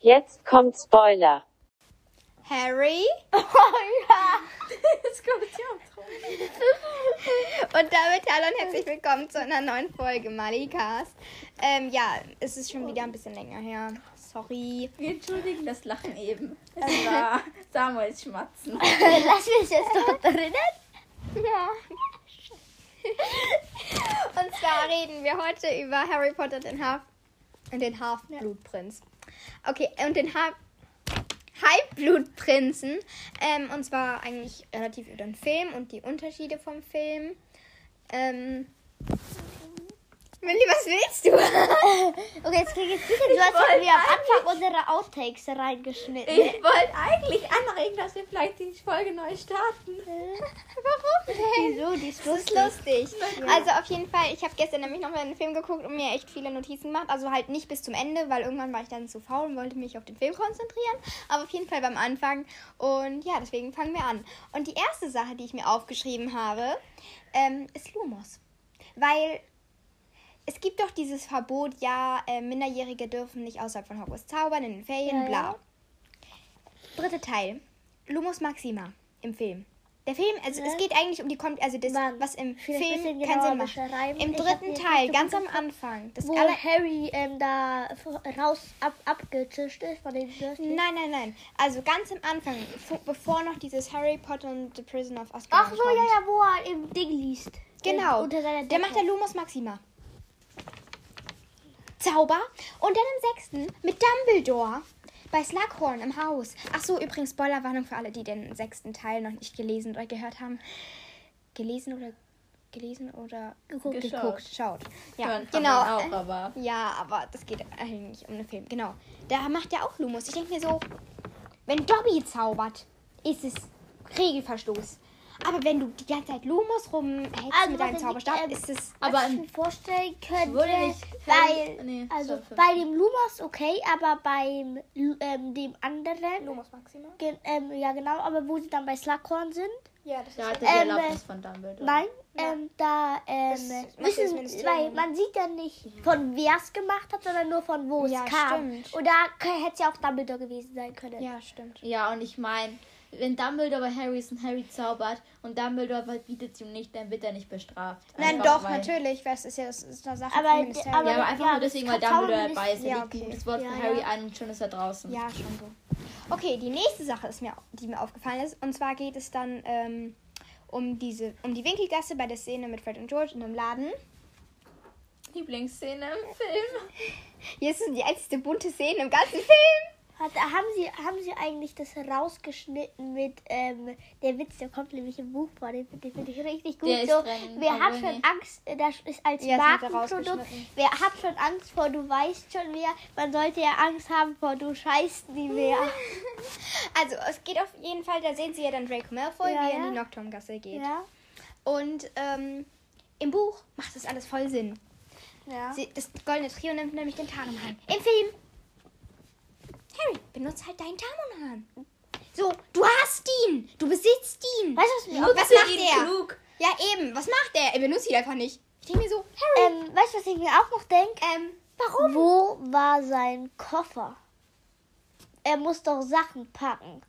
Jetzt kommt Spoiler. Harry Oh ja. Jetzt kommt ja und damit hallo und herzlich willkommen zu einer neuen Folge Malicast. Ähm, ja, es ist schon wieder ein bisschen länger her. Sorry. Wir entschuldigen das Lachen eben. Es war Samuels Schmatzen. Lass mich jetzt doch drinnen. Ja. Und zwar reden wir heute über Harry Potter den Half und den Halfblutprinz. Okay, und den Half Halbblutprinzen. Ähm, und zwar eigentlich relativ über den Film und die Unterschiede vom Film. Ähm, Millie, was willst du? Okay, jetzt krieg ich sicher, du hast mir am Anfang unsere Outtakes reingeschnitten. Ich wollte eigentlich anregen, dass wir vielleicht die Folge neu starten. Warum denn? Wieso? Die ist Das ist lustig. lustig. Also auf jeden Fall, ich habe gestern nämlich noch mal einen Film geguckt und mir echt viele Notizen gemacht. Also halt nicht bis zum Ende, weil irgendwann war ich dann zu faul und wollte mich auf den Film konzentrieren. Aber auf jeden Fall beim Anfang. Und ja, deswegen fangen wir an. Und die erste Sache, die ich mir aufgeschrieben habe, ähm, ist Lumos. Weil es gibt doch dieses Verbot, ja, äh, Minderjährige dürfen nicht außerhalb von Hogwarts zaubern, in den Ferien, Ja, bla. ja. Dritter Teil. Lumos Maxima im Film. Der Film, also es Ja. geht eigentlich um die kommt also das, Mann, was im Film keinen Sinn macht. Im Ich dritten Teil, ganz am Anfang, das Wo Harry ähm, da raus ab, abgezischt ist von den Dursley. Nein, nein, nein. Also ganz am Anfang, vo- bevor noch dieses Harry Potter und The Prison of Azkaban Ach so, kommt. ja, ja, wo er im Ding liest. Genau. Der macht der Lumos Maxima. Zauber. Und dann im sechsten mit Dumbledore. Bei Slughorn im Haus. Ach so, übrigens Spoilerwarnung für alle, die den sechsten Teil noch nicht gelesen oder gehört haben. Gelesen oder gelesen oder Geguckt. geguckt, schaut. Ja, Hören genau. auch, aber Ja, aber das geht eigentlich um den Film. Genau. Da macht er auch Lumos. Ich denke mir so, wenn Dobby zaubert, ist es Regelverstoß. Aber wenn du die ganze Zeit Lumos rumhältst Also, mit deinem ich- Zauberstab, ähm, ist es. Aber was ich mir vorstellen könnte, wurde nicht. weil, Nee, also bei dem Lumos okay, aber beim ähm, dem anderen, Lumos Maxima? gen- ähm, ja genau, aber wo sie dann bei Slughorn sind, Ja, das Da ist. die Ähm, Erlaubnis von Dumbledore. nein, Ja. ähm, da ähm, Ministerium. weil man sieht ja nicht, von wer es gemacht hat, sondern nur von wo Ja, es kam. stimmt. Und da hätte es ja auch Dumbledore gewesen sein können. Ja, stimmt. Ja, und ich meine, wenn Dumbledore bei Harry ist und Harry zaubert und Dumbledore bietet es ihm nicht, dann wird er nicht bestraft. Nein, Einfach doch, weil- natürlich, weil es ist ja das ist eine Sache Aber vom Ministerium. aber- Ja, aber einfach Ja, nur deswegen, weil das Dumbledore dabei ist. Er ja, okay. gutes Wort Ja, für Harry ja. ein und schon ist er draußen. Ja, schon so. Okay, die nächste Sache ist mir, die mir aufgefallen ist. Und zwar geht es dann ähm, um diese, um die Winkelgasse bei der Szene mit Fred und George in einem Laden. Lieblingsszene im Film. Hier ist die einzige bunte Szene im ganzen Film. Hat, haben, sie, haben sie eigentlich das rausgeschnitten mit ähm, der Witz, der kommt nämlich im Buch vor, den finde find ich richtig gut. Der ist so, drin, wer aber hat schon nee. Angst, äh, das ist als Ja, Markenprodukt, wer hat schon Angst vor, du weißt schon wer, man sollte ja Angst haben vor, du scheißt nie mehr. Also, es geht auf jeden Fall, da sehen sie ja dann Draco Malfoy, Ja, wie er ja. in die Nocturne-Gasse geht. ja, Und ähm, im Buch macht das alles voll Sinn. ja. Sie, das goldene Trio nimmt nämlich den Tarnumhang. Im Film. Harry, benutzt halt deinen Tarnumhang. So, du hast ihn. Du besitzt ihn. Weißt du, was mir was macht er? klug. Ja, eben. Was macht er? Er benutzt ihn einfach nicht. Ich denke mir so, Harry. ähm, weißt du, was ich mir auch noch denke? Ähm, warum? Wo war sein Koffer? Er muss doch Sachen packen.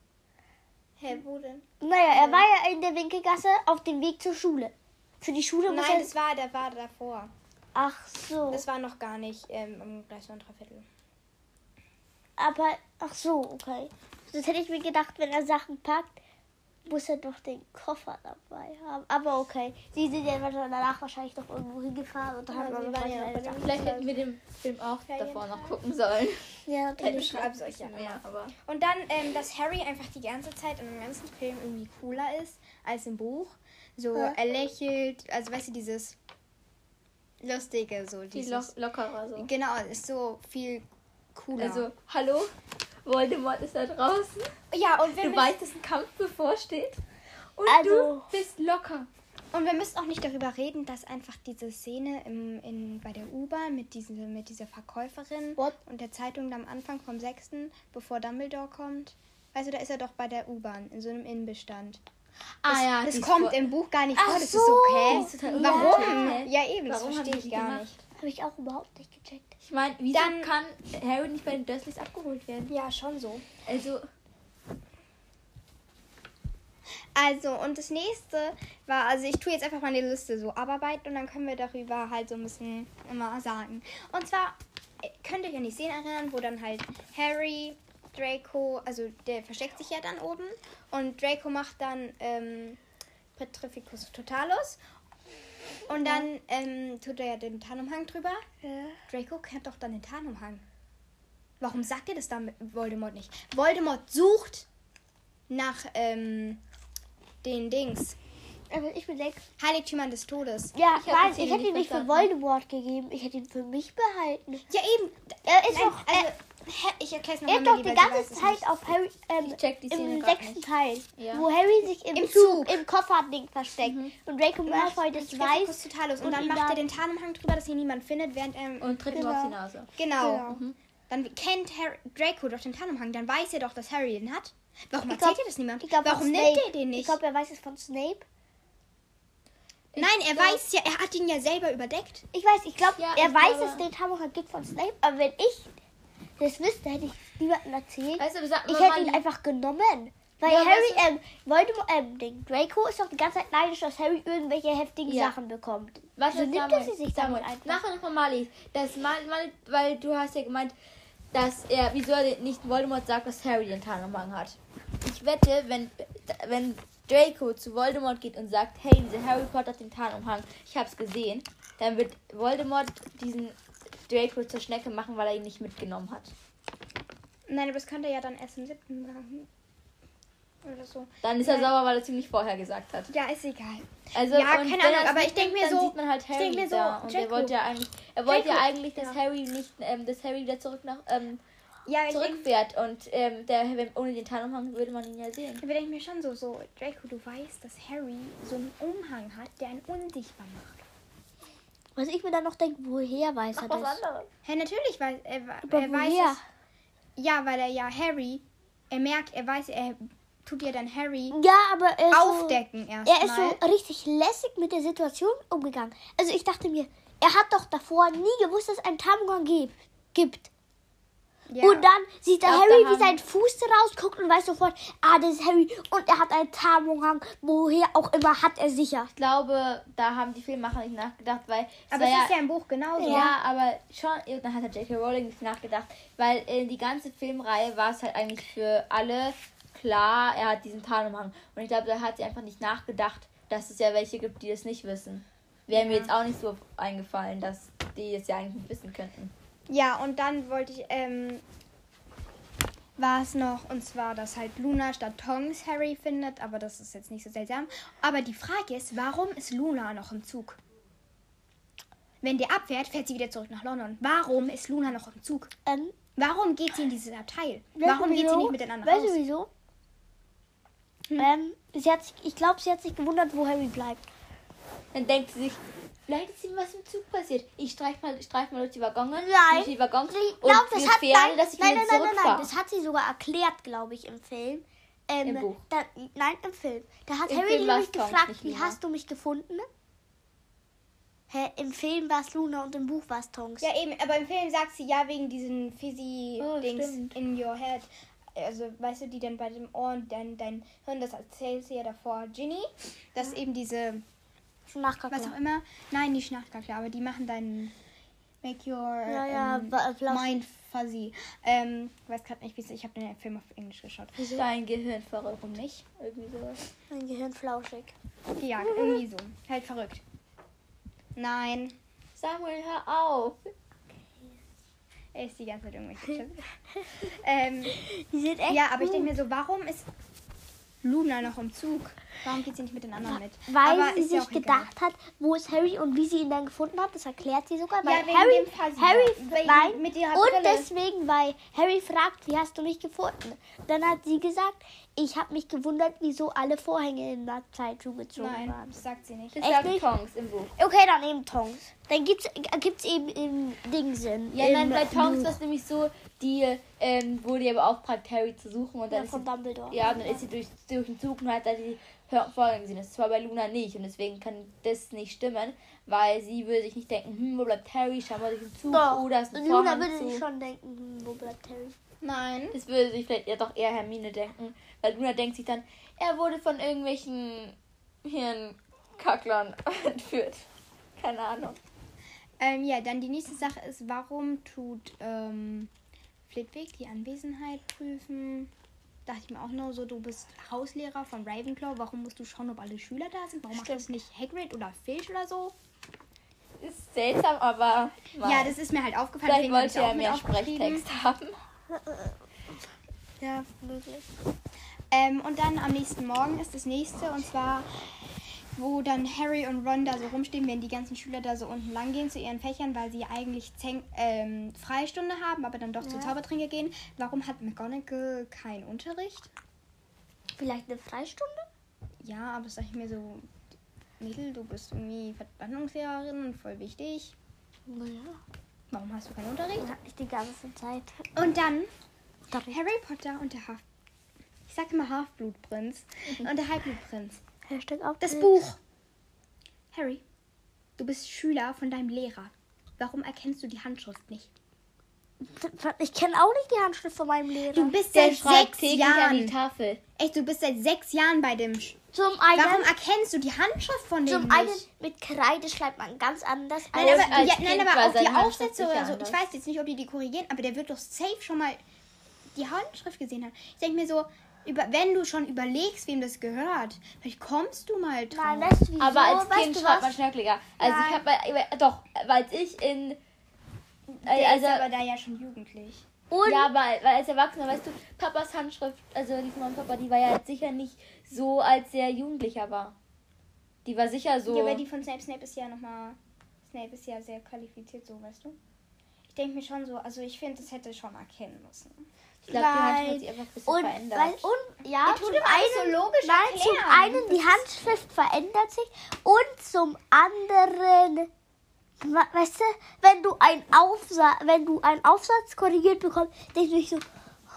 Hä, wo denn? Naja, er war ja in der Winkelgasse auf dem Weg zur Schule. Für die Schule muss Nein, er... das war, der war davor. Ach so. Das war noch gar nicht ähm, im gleich noch ein Dreiviertel. Aber, ach so, okay. Das hätte ich mir gedacht, wenn er Sachen packt, muss er doch den Koffer dabei haben. Aber okay. Sie sind ja danach wahrscheinlich doch irgendwo hingefahren und Ja, haben ja bei dem- Sachen. Vielleicht hätten wir den Film auch Ferien. davor noch gucken sollen. Ja, natürlich. schreib's schon ein euch ja mehr, aber. Und dann, ähm, dass Harry einfach die ganze Zeit in dem ganzen Film irgendwie cooler ist als im Buch. So, Ja. er lächelt, also weißt du, dieses Lustige, so Die dieses. lo lockerer so. Genau, ist so viel cooler. Also, hallo? Voldemort ist da draußen. ja, und wir, Du weißt, dass ein Kampf bevorsteht. Und Also- du bist locker. und wir müssen auch nicht darüber reden, dass einfach diese Szene im, in, bei der U-Bahn mit, diesen, mit dieser Verkäuferin What? und der Zeitung am Anfang vom 6., bevor Dumbledore kommt. Weißt du, da ist er doch bei der U-Bahn, in so einem Innenbestand. Ah das, ja, das ist kommt im Buch gar nicht Ach vor, das so. ist okay. Die ist total Warum? Ja, eben, das verstehe ich gar gemacht? nicht. Habe ich auch überhaupt nicht gecheckt. Ich meine, wieso Dann- kann Harry nicht bei den Dursleys abgeholt werden? Ja, schon so. Also, Also, und das nächste war, also ich tue jetzt einfach mal die Liste so abarbeiten und dann können wir darüber halt so ein bisschen immer sagen. Und zwar, äh, könnt ihr euch an die Szene erinnern, wo dann halt Harry, Draco, also der versteckt sich ja dann oben und Draco macht dann ähm, Petrificus Totalus und dann ähm, tut er ja den Tarnumhang drüber. Draco kennt doch dann den Tarnumhang. Warum sagt ihr das dann mit Voldemort nicht? Voldemort sucht nach ähm, den Dings. Aber ich bin weg. Heiligtümern des Todes. Ja, Ich die ich hätte ihn nicht für. Voldemort gegeben. Ich hätte ihn für mich behalten. Ja, eben. Er ist Nein, doch. also, ich erkläre es er nochmal. hat doch die ganze Zeit auf Harry. Ähm, Ich check die Szene Im sechsten nicht. Teil, Ja. wo Harry sich im, Im Zug, Zug. im Kofferding versteckt. Und Draco Malfoy das weiß. Totalus. Und, und dann macht er den Tarnumhang drüber, dass ihn niemand findet, während er. und tritt ihm Genau. auf die Nase. genau. Genau. Dann kennt Harry, Draco doch den Tarnumhang. Dann weiß er doch, dass Harry den hat. Warum Ich erzählt glaub- ihr das niemand? Ich glaub, Warum nimmt Snape. er den nicht? Ich glaube, er weiß es von Snape. Nein, er weiß ja, er hat ihn ja selber überdeckt. Ich weiß, ich glaube, Ja, er ich weiß glaube- es, den Tarnumhang gibt von Snape. Aber wenn ich das wüsste, hätte ich niemandem erzählt. Weißt du, Ich hätte ihn einfach genommen. Weil Ja, Harry, weißt ähm, Voldemort, ähm, Ding, Draco ist doch die ganze Zeit neidisch, dass Harry irgendwelche heftigen Ja. Sachen bekommt. Was so ist nimmt er sie sich damit einfach. Nachher noch mal Mali. Das mal, mal, weil du hast ja gemeint, dass er, wieso er nicht Voldemort sagt, dass Harry den Tarnumhang hat. Ich wette, wenn, wenn Draco zu Voldemort geht und sagt, hey, dieser Harry Potter hat den Tarnumhang, ich hab's gesehen, dann wird Voldemort diesen Draco zur Schnecke machen, weil er ihn nicht mitgenommen hat. Nein, aber das könnte er ja dann erst im siebten machen. Oder so. Dann ist er Nein. sauer, weil er es ihm nicht vorher gesagt hat. Ja, ist egal. Also, Ja, keine Ahnung, er aber ich denk mitnimmt, mir so- sieht man halt ich Harry denk mir so, da. Und er Draco. wollte ja eigentlich, er wollte ja eigentlich, dass ja. Harry nicht, ähm, dass Harry wieder zurück nach, ähm, Ja, ich denke zurückfährt und ähm, der, ohne den Tarnumhang würde man ihn ja sehen. Da denke ich mir schon so, so, Draco, du weißt, dass Harry so einen Umhang hat, der ihn unsichtbar macht. Was ich mir dann noch denke, woher weiß er das? anderes. Hä, natürlich weiß er, Aber er weiß woher? es. Ja, weil er ja Harry, er merkt, er weiß, er tut ja dann Harry Ja, aber er ist aufdecken so, erstmal. er ist so richtig lässig mit der Situation umgegangen. Also ich dachte mir, er hat doch davor nie gewusst, dass es einen Tarnumhang gibt. Ja. Und dann sieht der Harry, da wie sein Fuß rausguckt und weiß sofort, ah, das ist Harry. Und er hat einen Tarnumhang, woher auch immer hat er sicher. Ich glaube, da haben die Filmemacher nicht nachgedacht, weil aber es ja, ist ja im Buch genauso. ja, aber schon, ja, dann hat der J.K. Rowling nicht nachgedacht, weil äh, die ganze Filmreihe war es halt eigentlich für alle klar, er hat diesen Tarnumhang. Und ich glaube, da hat sie einfach nicht nachgedacht, dass es ja welche gibt, die das nicht wissen. Wäre mir jetzt auch nicht so eingefallen, dass die es ja eigentlich nicht wissen könnten. Ja, und dann wollte ich, ähm, war es noch, und zwar, dass halt Luna statt Tongs Harry findet, aber das ist jetzt nicht so seltsam. Aber die Frage ist, warum ist Luna noch im Zug? Wenn der abfährt, fährt sie wieder zurück nach London. Warum ist Luna noch im Zug? Ähm, Warum geht sie in dieses Abteil? weißt du Warum geht sie wieso? nicht miteinander Weißt du raus? wieso? Ähm, sie hat sich, ich glaube, sie hat sich gewundert, wo Harry bleibt. Dann denkt sie sich, vielleicht ist ihm was im Zug passiert. Ich streif mal, streif mal durch die Waggons. Nein. Durch die Waggons Ich und glaube, das hat nein, dass ich nein, nein, nein, nein, nein, das hat sie sogar erklärt, glaube ich, im Film. Ähm, Im Buch. Da, nein, im Film. Da hat Im Harry nämlich Tonks, gefragt, wie hast du mich gefunden? Hä, im Film war es Luna und im Buch war es Tonks. Ja, eben, aber im Film sagt sie ja wegen diesen Oh, Fizzy-Dings stimmt. in your head. Also, weißt du, die dann bei dem Ohr und dein, dein Hirn, das erzählt sie ja davor Ginny, dass eben diese Nachgeguckt. was auch immer. Nein, nicht Schnachtkacke, aber die machen deinen Make your Ja, ja, ähm, blau- mind fuzzy. Ähm, weiß gerade nicht, wie es Ich habe den Film auf Englisch geschaut. Dein Gehirn verrückt. Warum nicht? Irgendwie sowas. Mein Gehirn flauschig. Ja, irgendwie so. Halt verrückt. Nein, Samuel, hör auf. er ist die ganze Zeit irgendwelche ähm, Die sind echt ja, aber ich denke mir so, warum ist Luna noch im Zug? Warum geht sie nicht mit den anderen mit? Weil aber sie ja sich auch egal. gedacht hat, wo ist Harry und wie sie ihn dann gefunden hat, das erklärt sie sogar. Weil Ja, Harry. Harry, nein, und Brille. deswegen, weil Harry fragt, wie hast du mich gefunden? Dann hat sie gesagt, ich habe mich gewundert, wieso alle Vorhänge in der Zeit zugezogen Nein, waren. das sagt sie nicht. Das Echt sagt nicht? Tongs im Buch. Okay, dann eben Tongs. Dann gibt's, äh, gibt's eben im Dingsen. Ja, im nein, bei Tongs war es nämlich so, die ähm, wurde ja beauftragt, Harry zu suchen und dann Ja, ist von sie, Dumbledore. ja, und dann ist sie durch, durch den Zug und hat da die Folgen gesehen. Das war bei Luna nicht. Und deswegen kann das nicht stimmen, weil sie würde sich nicht denken, hm, wo bleibt Harry? Scheinbar durch den Zug. Doch. Da ist ein Luna würde sich schon denken, hm, wo bleibt Harry? Nein. Das würde sich vielleicht eher doch eher Hermine denken. Weil Luna denkt sich dann, er wurde von irgendwelchen Hirnkacklern entführt. Keine Ahnung. Ähm, ja, dann die nächste Sache ist, warum tut ähm, Flitwick die Anwesenheit prüfen? Dachte ich mir auch nur so, du bist Hauslehrer von Ravenclaw, warum musst du schauen, ob alle Schüler da sind? Warum macht das nicht Hagrid oder Filch oder so? Ist seltsam, aber. Ja, das ist mir halt aufgefallen. Vielleicht wollte er mehr. Sprechtext haben. Ja, möglich. Ähm, und dann am nächsten Morgen ist das nächste und zwar, wo dann Harry und Ron da so rumstehen, wenn die ganzen Schüler da so unten lang gehen zu ihren Fächern, weil sie eigentlich Zen ähm, Freistunde haben, aber dann doch zur Zaubertränke gehen. Warum hat McGonagall keinen Unterricht? Vielleicht eine Freistunde? Ja, aber sag ich mir so, Mädel, du bist irgendwie Verwandlungslehrerin, voll wichtig. Naja. Warum hast du keinen Unterricht? Hat nicht die ganze Zeit. Und dann Sorry. Harry Potter und der Half... Ich sag immer Halfblutprinz und der Halbblutprinz. Hashtag auf Das Buch. Harry, du bist Schüler von deinem Lehrer. Warum erkennst du die Handschrift nicht? Ich kenne auch nicht die Handschrift von meinem Lehrer. Du bist Der seit sechs täglich an die Jahren. Tafel. Echt, du bist seit sechs Jahren bei dem. Zum einen, Warum erkennst du die Handschrift von dem zum einen nicht? mit Kreide schreibt man ganz anders. Nein, als- aber, als ja, Kind nein, war aber auch die Aufsätze oder so. anders. Ich weiß jetzt nicht, ob die die korrigieren, aber der wird doch safe schon mal die Handschrift gesehen haben. Ich denke mir so, über, wenn du schon überlegst, wem das gehört, vielleicht kommst du mal drauf. Nein, weißt du wieso? Aber als weißt Kind du schreibt man schnörkeliger. Also Nein. ich habe doch, weil ich in der also ist aber da ja schon jugendlich. Und ja, weil, weil als Erwachsener, weißt du, Papas Handschrift, also die von meinem Papa, die war ja jetzt sicher nicht so, als er Jugendlicher war. Die war sicher so. Ja, aber die von Snape, Snape ist ja nochmal. Snape ist ja sehr qualifiziert, so, weißt du? Ich denke mir schon so, also ich finde, das hätte schon erkennen müssen. ich glaube, die Handschrift Weil- hat sich einfach ein bisschen und, verändert. weil, und ja, zum so einen, logisch nein, zum einen die Handschrift verändert sich und zum anderen, weißt du, wenn du einen Aufsatz, wenn du einen Aufsatz korrigiert bekommst, denkst du dich so,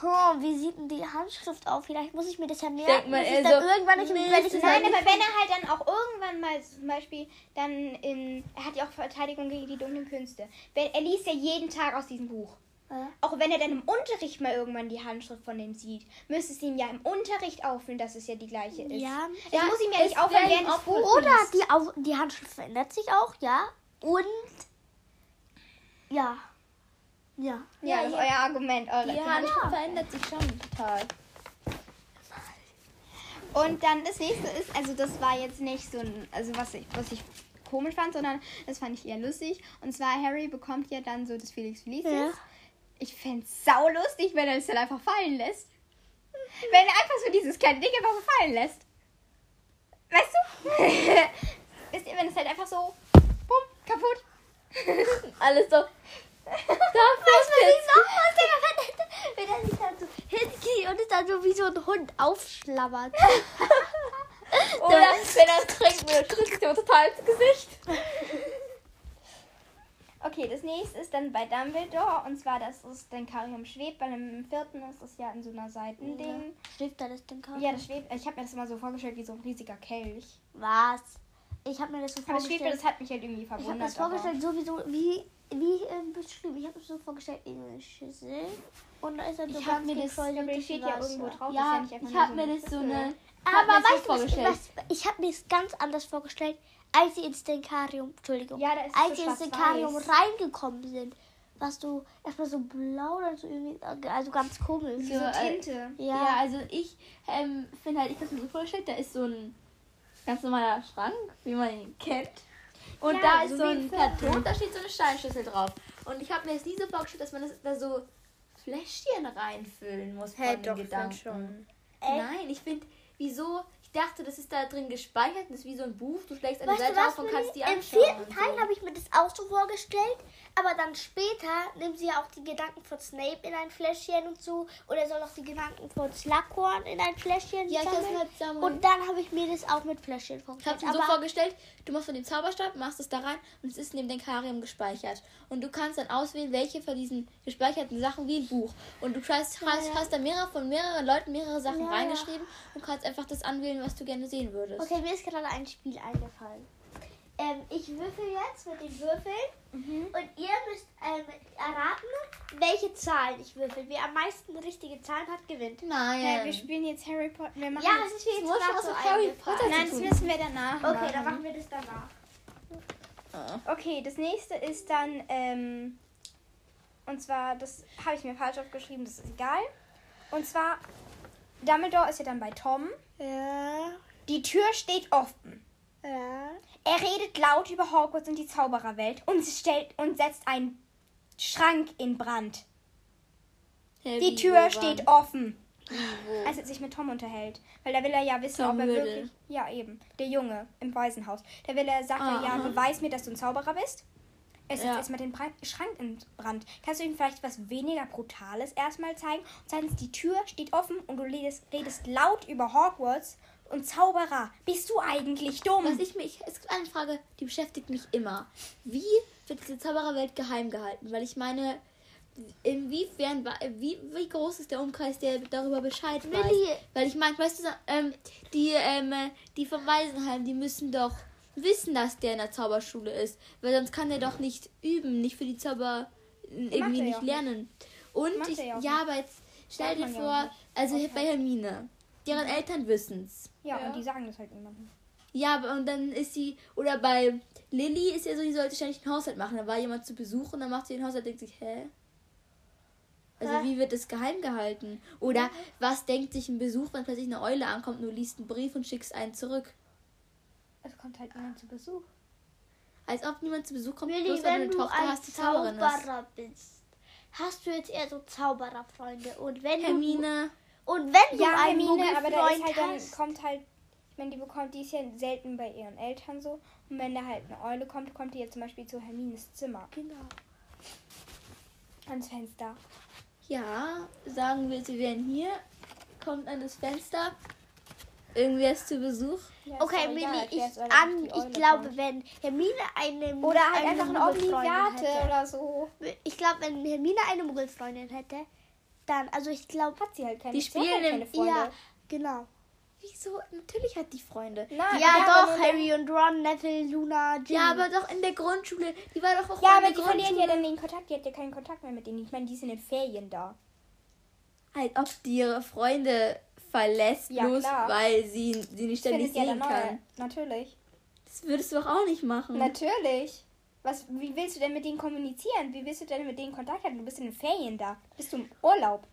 hm, wie sieht denn die Handschrift aus? Vielleicht muss ich mir das ja merken. Dass eher ich dann irgendwann nicht, nee, wenn ich Nein, aber wenn er halt dann auch irgendwann mal zum Beispiel dann in. Er hat ja auch Verteidigung gegen die dunklen Künste. Wenn, er liest ja jeden Tag aus diesem Buch. Ja. Auch wenn er dann im Unterricht mal irgendwann die Handschrift von dem sieht, müsste es ihm ja im Unterricht auffallen, dass es ja die gleiche ist. Ja. Es Ja, muss ihm ja nicht auffallen, während. Oder die, die Handschrift verändert sich auch, ja. Und ja. Ja. Ja, das ist euer Argument. Eure die Handschrift verändert sich schon total. Und dann das nächste ist, also das war jetzt nicht so ein, also was ich, was ich komisch fand, sondern das fand ich eher lustig. Und zwar Harry bekommt ja dann so das Felix Felicis. Ja. Ich fände es saulustig, wenn er es dann einfach fallen lässt. Wenn er einfach so dieses kleine Ding einfach so fallen lässt. Weißt du? Wisst ihr, wenn es halt einfach so, bumm, kaputt. Alles so. Wenn er sich dann so hingeht und es dann so wie so ein Hund aufschlabbert. Oder wenn er trinkt, mir drückt ihm total ins Gesicht. Okay, das nächste ist dann bei Dumbledore. Und zwar, dass es dann Karium schwebt. Bei dem vierten ist es ja in so einer Seitending. Schläft da das denn kaum? Ja, das schwebt. Ich habe mir das immer so vorgestellt wie so ein riesiger Kelch. Was? Ich habe mir das so Aber das schwebt, vorgestellt. das hat mich halt irgendwie Ich habe verwundert. das vorgestellt, sowieso wie, wie ähm, beschrieben. Ich habe es so vorgestellt in einer Schüssel. Und da ist dann so Ich ganz mir das- aber das steht ja irgendwo drauf. Ja, das ist ja nicht ich habe mir das so eine. Aber mir das weißt so du, was, was, ich habe mir es ganz anders vorgestellt, als sie ins Denkarium, Entschuldigung, Ja, da ist es als so sie ins schwarz-weiß. Denkarium reingekommen sind, warst du erstmal so blau, dann so irgendwie, also ganz komisch. So So, äh, Tinte. Ja. Ja, also ich ähm, finde halt, ich habe mir so vorgestellt, da ist so ein ganz normaler Schrank, wie man ihn kennt. Und Ja, da ist so so ein. Karton, da steht so eine Steinschüssel drauf. Und ich habe mir jetzt nie so vorgestellt, dass man das, da so Fläschchen reinfüllen muss von den Gedanken. Nein, ich finde, wieso? Ich dachte, das ist da drin gespeichert, das ist wie so ein Buch. Du schlägst eine Weißt Seite auf und kannst die Im anschauen. vierten und Teil so. habe ich mir das auch so vorgestellt, aber dann später nimmt sie ja auch die Gedanken von Snape in ein Fläschchen und so, oder soll auch die Gedanken von Slughorn in ein Fläschchen Ja, ich sammeln. halt sammeln. Und dann habe ich mir das auch mit Fläschchen Ich vorgestellt. habe mir so vorgestellt, du machst von dem Zauberstab, machst es da rein und es ist dem Denkarium gespeichert. Und du kannst dann auswählen, welche von diesen gespeicherten Sachen wie ein Buch. Und du hast, hast, hast da mehrere von mehreren Leuten mehrere Sachen ja. reingeschrieben und kannst einfach das anwählen, mir, was du gerne sehen würdest. Okay, mir ist gerade ein Spiel eingefallen. Ähm, ich würfel jetzt mit den Würfeln Mhm. und ihr müsst ähm, erraten, welche Zahlen ich würfel. Wer am meisten richtige Zahlen hat, gewinnt. Nein. Ja, wir spielen jetzt Harry Potter. Wir machen Ja, es ist jetzt was so Harry. Potter Nein, das müssen wir danach Okay, machen. dann machen wir das danach. Okay, das nächste ist dann, ähm, und zwar, das habe ich mir falsch aufgeschrieben, das ist egal. Und zwar, Dumbledore ist ja dann bei Tom. Ja, Die Tür steht offen. ja. Er redet laut über Hogwarts und die Zaubererwelt und, stellt, und setzt einen Schrank in Brand. Hä, Die Tür wo, wann? steht offen, wo? als er sich mit Tom unterhält. Weil da will er ja wissen, Tom ob er Riddle. wirklich... Ja, eben. Der Junge im Waisenhaus. Da will er, sagt er, Ah, ja, aha. beweis mir, dass du ein Zauberer bist. Er setzt Ja. erstmal den Schrank in Brand. Kannst du ihm vielleicht was weniger Brutales erstmal zeigen? Und zweitens, die Tür steht offen und du redest, redest laut über Hogwarts und Zauberer. Bist du eigentlich dumm? Was ich mich, es gibt eine Frage, die beschäftigt mich immer. Wie wird diese Zaubererwelt geheim gehalten? Weil ich meine, inwiefern, wie, wie groß ist der Umkreis, der darüber Bescheid weiß? Willi. Weil ich meine, weißt du, ähm, die, ähm, die vom Waisenheim, die müssen doch wissen, dass der in der Zauberschule ist. Weil sonst kann er doch nicht üben, nicht für die Zauber irgendwie ja nicht lernen. Und Macht ich, ja ja, aber jetzt stell dir ja vor, nicht. also Okay. bei Hermine, deren Eltern wissen's. ja, Ja. und die sagen das halt niemandem. Ja, aber und dann ist sie, oder bei Lilly ist ja so, die sollte ständig den Haushalt machen. Da war jemand zu Besuch und dann macht sie den Haushalt und denkt sich, hä? Also Hä? wie wird das geheim gehalten? Oder was denkt sich ein Besuch, wenn plötzlich eine Eule ankommt und du liest einen Brief und schickst einen zurück? Es kommt halt niemand zu Besuch. Als ob niemand zu Besuch kommt, Willi, bloß wenn eine du Tochter ein hast, die Zauberin ist. Zauberer bist, hast du jetzt eher so Zaubererfreunde. Und wenn Hermine, du und wenn du Ja, einen Hermine, aber da ist halt dann, hast, kommt halt, ich meine, die bekommt, die ist ja selten bei ihren Eltern so. Und wenn da halt eine Eule kommt, kommt die jetzt zum Beispiel zu Hermines Zimmer. genau. Ans Fenster. ja, sagen wir, sie wären hier, kommt an das Fenster, irgendwer ist zu Besuch. Ja, Okay, egal, ich, an, ich glaube, kommt. wenn Hermine eine Oder halt eine einfach ein Muggelfreundin Obligate hätte, oder so. Ich glaube, wenn Hermine eine Muggelfreundin hätte, dann, also ich glaube, Hat sie halt keine, Die hat spielen halt keine Freunde. ja, genau. Wieso? Natürlich hat die Freunde. Nein, Ja, doch, Harry und Ron, Neville, Luna, Ginny. Ja, aber doch in der Grundschule. Die war doch auch Ja, in aber der die Grundschule. ja dann den Kontakt. Die hat ja keinen Kontakt mehr mit denen. Ich meine, die sind in den Ferien da. Als ob die ihre Freunde verlässt, Ja, bloß klar. weil sie sie nicht ständig ja sehen neue. kann. Natürlich. Das würdest du doch auch nicht machen. Natürlich. Was, wie willst du denn mit denen kommunizieren? Wie willst du denn mit denen Kontakt haben? Du bist in den Ferien da. Bist du im Urlaub?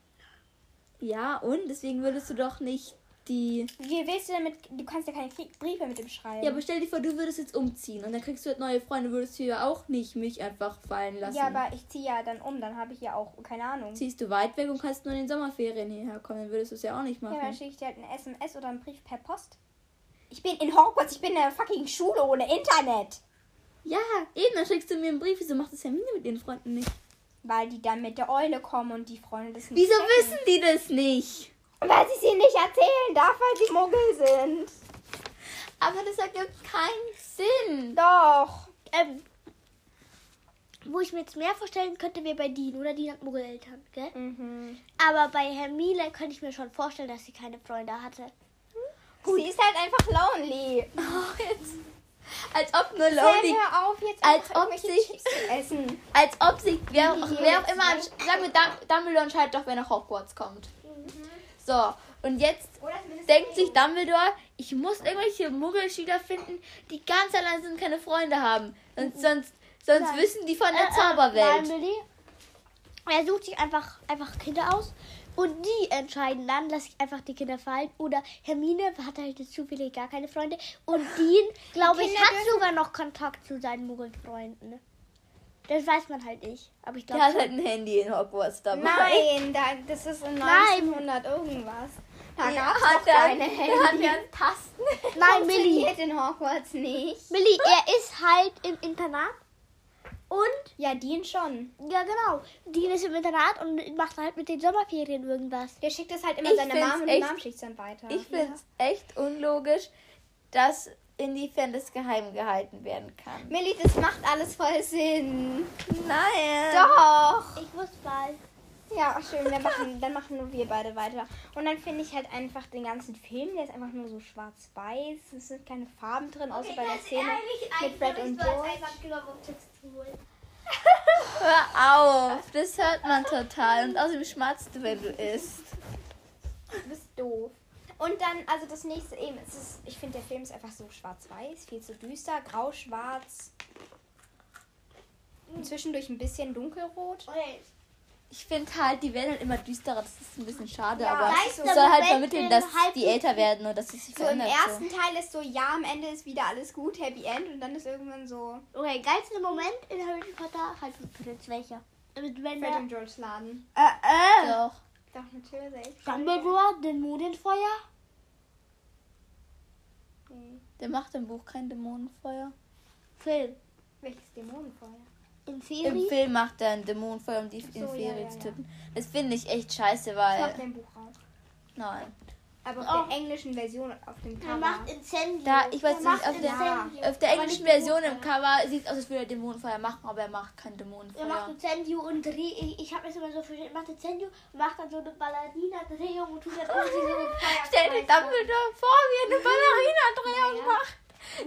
Ja, und deswegen würdest du doch nicht die. Wie willst du denn mit. Du kannst ja keine Briefe mit dem schreiben. Ja, aber stell dir vor, du würdest jetzt umziehen und dann kriegst du halt neue Freunde, würdest du ja auch nicht mich einfach fallen lassen. ja, aber ich ziehe ja dann um. Dann habe ich ja auch keine Ahnung. Ziehst du weit weg und kannst nur in den Sommerferien hierher kommen, dann würdest du es ja auch nicht Ja, machen. dann schicke ich dir halt eine SMS oder einen Brief per Post. Ich bin in Hogwarts, ich bin in der fucking Schule ohne Internet. Ja, eben, dann schickst du mir einen Brief. Wieso macht das Hermine mit ihren Freunden nicht? Weil die dann mit der Eule kommen und die Freunde das nicht Wieso checken. wissen die das nicht? Weil sie sie nicht erzählen darf, weil sie Muggel sind. Aber das ergibt keinen Sinn. Doch. Ähm, wo ich mir jetzt mehr vorstellen könnte, wäre bei Dean oder Dean hat Muggeleltern, gell? Mhm. Aber bei Hermine könnte ich mir schon vorstellen, dass sie keine Freunde hatte. Sie ist halt einfach lonely. Oh, jetzt. Als ob nur Lonely. hör auf, jetzt Als ob sich- Chips zu essen. Als ob sich. Wer, wer auch immer. weg. Sagen wir, Dum- Dumbledore entscheidet doch, wer nach Hogwarts kommt. So, und jetzt denkt sich Dumbledore, ich muss irgendwelche Muggelschüler finden, die ganz allein sind und keine Freunde haben. Sonst, sonst, sonst Nein. wissen die von der Äh, äh, Zauberwelt. nein. Er sucht sich einfach, einfach Kinder aus und die entscheiden dann, lasse ich einfach die Kinder fallen. Oder Hermine hat halt zufällig gar keine Freunde. Und Dean, glaube ich, hat sogar noch Kontakt zu seinen Muggelfreunden. Das weiß man halt nicht. Aber ich Der glaube. hat halt ein Handy in Hogwarts dabei. Nein, da, das ist in Nein. 1900 irgendwas. Da Ja, gab's hat er, keine der hat Handys. ja einen Tasten. Nein, Millie. In Hogwarts nicht. Millie, er ist halt im Internat. Und, Ja, Dean schon. ja genau, Dean ist im Internat und macht halt mit den Sommerferien irgendwas. Der schickt es halt immer Ich seiner Mom und Mom schickt es dann weiter. Ich finde es echt unlogisch, dass inwiefern das geheim gehalten werden kann. Millie, das macht alles voll Sinn. Nein. Doch. Ich muss mal. Ja, schön. Dann machen, dann machen nur wir beide weiter. Und dann finde ich halt einfach den ganzen Film, der ist einfach nur so schwarz-weiß. Es sind keine Farben drin, außer bei der Szene mit Fred und George. Hör auf, das hört man total. Und außerdem schmatzt du, wenn du isst. Du bist doof. Und dann, also das nächste eben, es ist, ich finde, der Film ist einfach so schwarz-weiß, viel zu düster, grau-schwarz. Zwischendurch ein bisschen dunkelrot. Ich finde halt, die werden halt immer düsterer. Das ist ein bisschen schade, Ja, aber es ist soll so halt vermitteln, dass die älter werden und dass sie sich So im verändert. ersten Teil ist so, ja, am Ende ist wieder alles gut, Happy End. Und dann ist irgendwann so, Okay, geilster Moment in Harry Potter, halt Prinz welcher? Mit Fred und George laden. äh, äh, Doch. Doch, natürlich. Dumbledore, Dämonenfeuer. Nee. Der macht im Buch kein Dämonenfeuer. Film. Welches Dämonenfeuer? In Im Ferien. Film macht er ein Dämonenfeuer, um die so, in ja, Ferien ja, zu ja. töten. Das finde ich echt scheiße, Das macht weil. dein Buch auch. Nein. Aber auf Oh. der englischen Version auf dem Er Cover. macht Incendio. Da, ich weiß Er nicht, macht auf der, auf der englischen Version im Dämonenfeuer. Cover sieht es aus, als würde er Dämonenfeuer machen, aber er macht kein Er macht Dämonenfeuer. Incendio und Dreh. Ich, ich habe es immer so verstanden. Er macht Incendio, macht dann so eine Ballerina-Drehung und tut dann irgendwie so ein Feuer. Stell dir Dumbledore vor, wie er eine Ballerina-Drehung macht.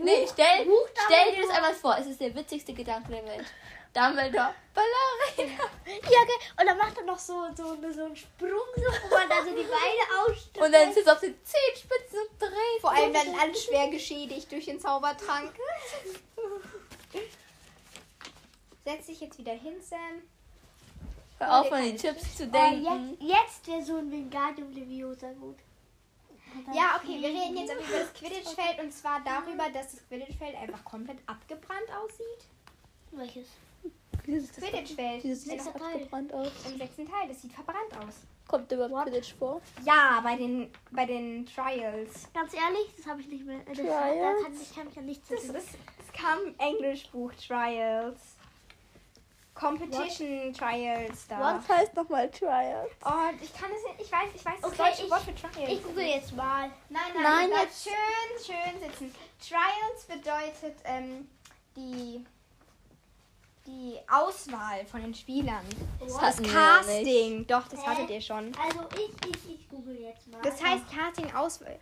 Nee, stell, Buch stell dir das einmal vor. Es ist der witzigste Gedanke der Welt. Dumbledore, Ballerina. Ja, okay. Und dann macht er noch so, so, so einen Sprung, so, wo man da so die Beine ausstreckt. Und dann ist es auf den Zehenspitzen und dreht. Vor allem dann alles schwer geschädigt durch den Zaubertrank. Setz dich jetzt wieder hin, Sam. Hör auf, an die Chips zu Oh, denken. jetzt jetzt wäre so ein Wingardium Leviosa gut. Ja, okay, wir reden jetzt über das Quidditch-Feld und zwar darüber, dass das Quidditch-Feld einfach komplett abgebrannt aussieht. Welches? Das Quidditch-Feld Dieses sieht Sechster Teil. abgebrannt aus. im sechsten Teil, das sieht verbrannt aus. Kommt überhaupt Quidditch vor? Ja, bei den, bei den Trials. Ganz ehrlich, das habe ich nicht mehr. Das, da Trials? kann, ich kann mich an nichts Das, ist, es kam im Englischbuch Trials. Competition Trials da. Was heißt nochmal Trials? Oh, ich kann es nicht, ich weiß, ich weiß das Okay, deutsche ich- Wort für Trials. Ich google jetzt mal. Nein, nein, Nein, jetzt- schön, schön sitzen. Trials bedeutet ähm, die, die Auswahl von den Spielern. Das Das. Casting. Doch, das Hä? hattet ihr schon. Also ich, ich, ich google jetzt mal. Das heißt Casting, Auswahl.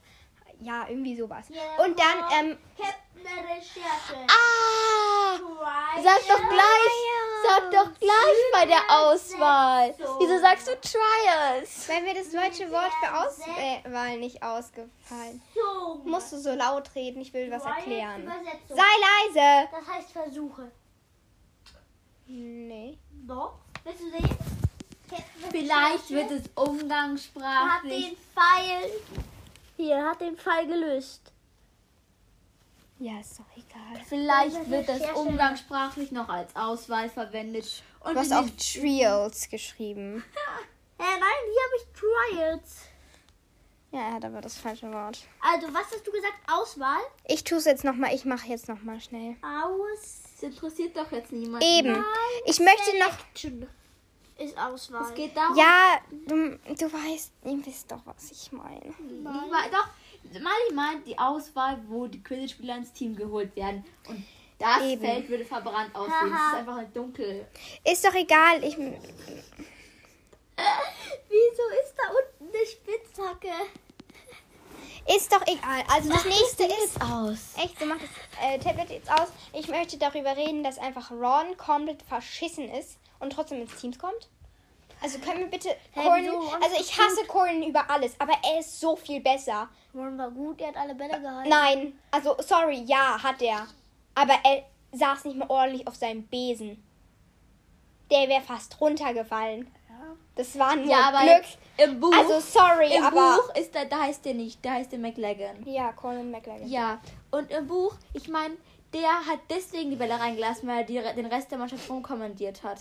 Ja, irgendwie sowas. Ja, Und dann, ähm, Captain Recherche. Ah! Trials. Sag doch gleich, sag doch gleich bei der Auswahl. Wieso sagst du Trials? weil mir das deutsche Wort für Auswahl nicht ausgefallen. Musst du so laut reden, ich will was erklären. Sei leise! Das heißt Versuche. Nee. Doch. Willst du sehen? Vielleicht wird es hat umgangssprachlich. den Pfeil. Hier, hat den Pfeil gelöst. Ja, ist doch egal. Vielleicht wird das Recherche. umgangssprachlich noch als Auswahl verwendet. Und Du hast auch Trials geschrieben. Äh, nein, hier habe ich Trials. Ja, er hat aber das falsche Wort. Also, was hast du gesagt? Auswahl? Ich tue es jetzt nochmal, ich mache jetzt nochmal schnell. Aus. Das interessiert doch jetzt niemanden. Eben. Ich möchte noch. Ist Auswahl. Es geht darum. Ja, du, du weißt, ihr wisst doch, was ich meine. Doch, Mali meint die Auswahl, wo die Quidditch-Spieler ins Team geholt werden. Und das Eben. Feld würde verbrannt aussehen. Es Haha. ist einfach halt dunkel. Ist doch egal, ich. Wieso ist da unten eine Spitzhacke? Ist doch egal. Also das nächste ist. aus. Echt, du machst das äh, Tablet jetzt aus. Ich möchte darüber reden, dass einfach Ron komplett verschissen ist und trotzdem ins Team kommt. Also können wir bitte Corin, wieso? Ron also ich hasse Corin über alles, aber er ist so viel besser. Ron war gut, er hat alle Bälle gehalten. Nein, also sorry, ja, hat er. Aber er saß nicht mal ordentlich auf seinem Besen. Der wäre fast runtergefallen. Das war nur Ja, aber Glück. Im Buch, Also sorry, im aber. Buch ist der, da heißt der nicht, da heißt der McLagan. Ja, Colin McLaren. Ja, und im Buch, ich meine, der hat deswegen die Bälle reingelassen, weil er die, den Rest der Mannschaft rumkommandiert hat.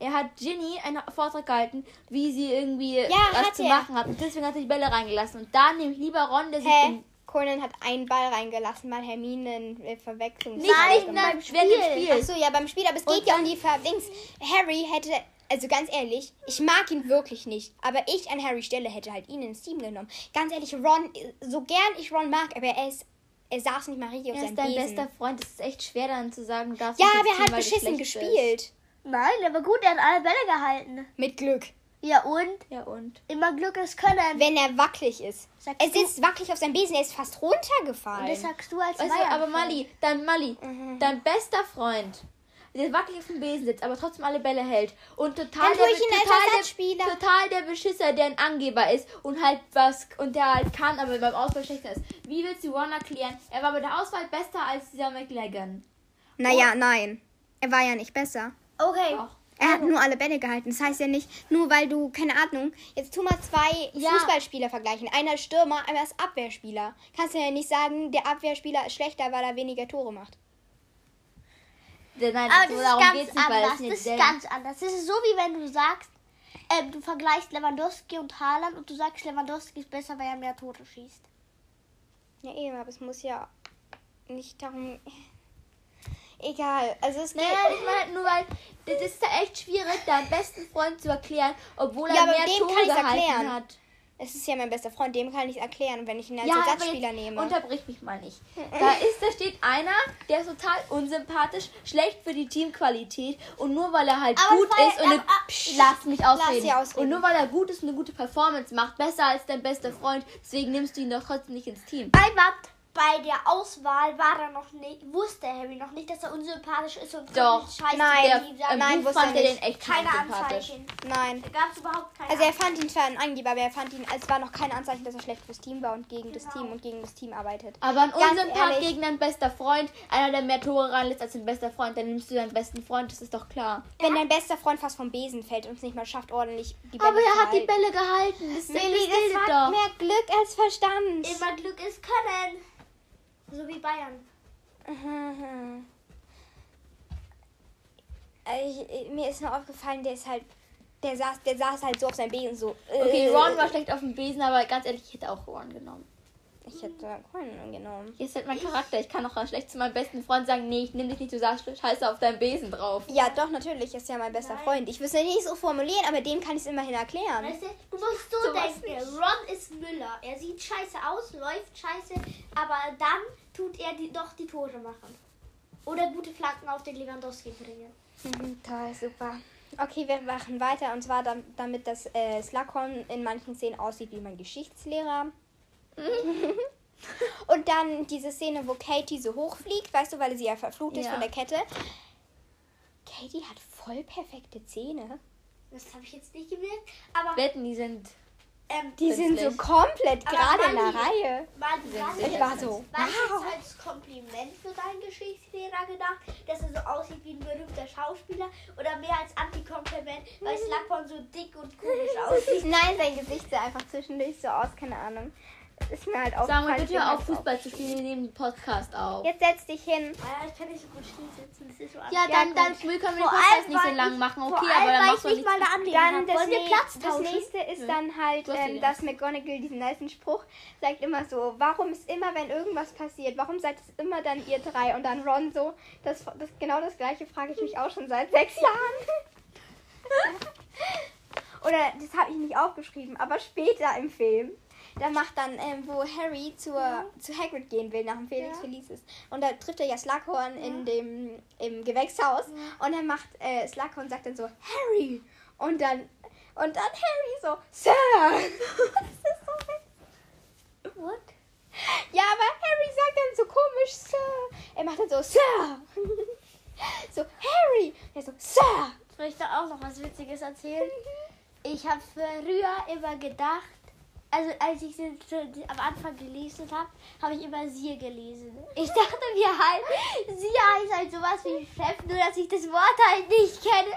Er hat Ginny einen Vortrag gehalten, wie sie irgendwie was hat zu er. machen hat. Und deswegen hat er die Bälle reingelassen. Und da nehme ich lieber Ron, der sich Hä? den Conan hat einen Ball reingelassen, weil Hermine eine Verwechslung Nicht, gemacht nicht beim Spiel. Spiel. Ach so, ja, beim Spiel, aber es geht ja um die Verdings. Harry hätte, also ganz ehrlich, ich mag ihn wirklich nicht, aber ich an Harrys Stelle hätte halt ihn ins Team genommen. Ganz ehrlich, Ron, so gern ich Ron mag, aber er ist, er saß nicht mal richtig auf Er seinem ist dein Besen. bester Freund. Es ist echt schwer dann zu sagen, du darfst ja, nicht aber er hat beschissen schlecht bist. gespielt. Nein, er war gut, er hat alle Bälle gehalten. Mit Glück. Ja, und? Ja, und? Immer Glück ist Können. Wenn er wackelig ist. Sagst Er du- sitzt wackelig auf seinem Besen, er ist fast runtergefallen. Und das sagst du als Bayern-Fan. aber Mali, dein Mali, Mhm. dein bester Freund, der wackelig auf dem Besen sitzt, aber trotzdem alle Bälle hält. Und total, der, total, der, total der Beschisser, der ein Angeber ist und halt was, und der halt kann, aber beim Auswahl schlechter ist. Wie willst du Ron erklären? Er war bei der Auswahl besser als dieser McLagan. Naja, nein. Er war ja nicht besser. Okay. Doch. Er hat nur alle Bälle gehalten. Das heißt ja nicht, nur weil du, keine Ahnung, jetzt tu mal zwei Ja. Fußballspieler vergleichen. Einer ist Stürmer, einer ist Abwehrspieler. Kannst du ja nicht sagen, der Abwehrspieler ist schlechter, weil er weniger Tore macht. Nein, Aber so das ist darum ganz geht's nicht, weil anders. Das ist der- ganz anders. Das ist so, wie wenn du sagst, ähm, du vergleichst Lewandowski und Haaland und du sagst, Lewandowski ist besser, weil er mehr Tore schießt. Ja, eben, aber es muss ja nicht darum. Egal. Also es geht. Nein, nein, ich meine halt nur, weil das ist ja echt schwierig, deinem besten Freund zu erklären, obwohl er Ja, aber mehr dem Tore kann ich's gehalten erklären. hat. Es ist ja mein bester Freund, dem kann ich es erklären. Wenn ich ihn als Ja, Ersatzspieler nehme. unterbrich mich mal nicht. Da ist, da steht einer, der ist total unsympathisch, schlecht für die Teamqualität und nur weil er halt Aber gut weil- ist und eine, ah, lass mich ausreden. sie ausreden. und nur weil er gut ist und eine gute Performance macht, besser als dein bester Freund, deswegen nimmst du ihn doch trotzdem nicht ins Team. Albert, bei der Auswahl war er noch nicht, wusste Harry noch nicht, dass er unsympathisch ist und Doch. scheiße Nein, Der, sagen, nein, Buch wusste fand er nicht. den echt keine. Anzeichen. Nein. Da gab es überhaupt keine Also er fand ihn zwar ein Angeber, aber er fand ihn, es war noch kein Anzeichen, dass er schlecht fürs Team war und gegen das Genau. Team und gegen das Team arbeitet. Aber ein Unsympath gegen deinen bester Freund, einer, der mehr Tore reinlässt als dein bester Freund, dann nimmst du deinen besten Freund, das ist doch klar. Wenn dein bester Freund fast vom Besen fällt und es nicht mal schafft, ordentlich die Bälle Aber er hat die. Bälle gehalten. Das, das Lilly, gilt das doch. hat mehr Glück als Verstand. Immer Glück ist Können. So wie Bayern. Mhm. Also ich, mir ist nur aufgefallen, der ist halt, der saß, der saß halt so auf seinem Besen so. Okay, äh, Ron war schlecht auf dem Besen, aber ganz ehrlich, ich hätte auch Ron genommen. Ich hätte Conan genommen. Hier ist halt mein Charakter. Ich kann auch schlecht zu meinem besten Freund sagen, nee, ich nehme dich nicht, du sagst scheiße auf deinem Besen drauf. Ja, doch, natürlich, ist ja mein bester Nein. Freund. Ich wüsste nicht so formulieren, aber dem kann ich es immerhin erklären. Weißt du, du musst so Sowas denken. Ron ist Müller. Er sieht scheiße aus, läuft scheiße, aber dann tut er die, doch die Tore machen. Oder gute Flanken auf den Lewandowski bringen. Mhm, toll, super. Okay, wir machen weiter und zwar dam- damit das äh, Slughorn in manchen Szenen aussieht wie mein Geschichtslehrer. und dann diese Szene, wo Katie so hochfliegt, weißt du, weil sie ja verflucht ist Ja. von der Kette. Katie hat voll perfekte Zähne. Das habe ich jetzt nicht gemerkt. Aber Wetten, die sind. ähm, Die sind so komplett gerade in der Reihe. war, war, sehr Ich war so, war wow. das als Kompliment für deinen Geschichtslehrer gedacht, dass er so aussieht wie ein berühmter Schauspieler? Oder mehr als Antikompliment, weil Slughorn so dick und komisch aussieht? Nein, sein Gesicht sah einfach zwischendurch so aus, keine Ahnung. Ist mir halt Sag mal, bitte auf, halt Fußball zu spielen, wir nehmen den Podcast auf. Jetzt setz dich hin. Ah, ich kann nicht so gut still sitzen. Das ist so Ja, Ja, dann, dann können wir den Podcast nicht so lang ich- machen. Okay, aber dann machst ich du nicht mal eine Dann das, Wollen wir Platz das tauschen? nächste ist Ja. dann halt, ähm, dass McGonagall diesen niceen Spruch sagt immer so, warum ist immer, wenn irgendwas passiert, warum seid es immer dann ihr drei? Und dann Ron so, das, das genau das gleiche frage ich mich auch schon seit sechs Jahren. Oder das habe ich nicht aufgeschrieben, aber später im Film. Da macht dann, ähm, wo Harry zur, zu Hagrid gehen will, nach dem Felix Ja. Felicis. Und da trifft er ja Slughorn in dem, im Gewächshaus. Und dann macht äh, Slughorn sagt dann so, Harry! Und dann, und dann Harry so, Sir! das ist so witzig. What? Ja, aber Harry sagt dann so komisch, Sir. Er macht dann so, Sir! so, Harry! Er so, Sir! Soll ich da auch noch was Witziges erzählen? Ich habe früher immer gedacht, also als ich sie am Anfang gelesen habe, habe ich immer sie gelesen. Ich dachte mir halt, sie heißt halt sowas wie Chef, nur dass ich das Wort halt nicht kenne.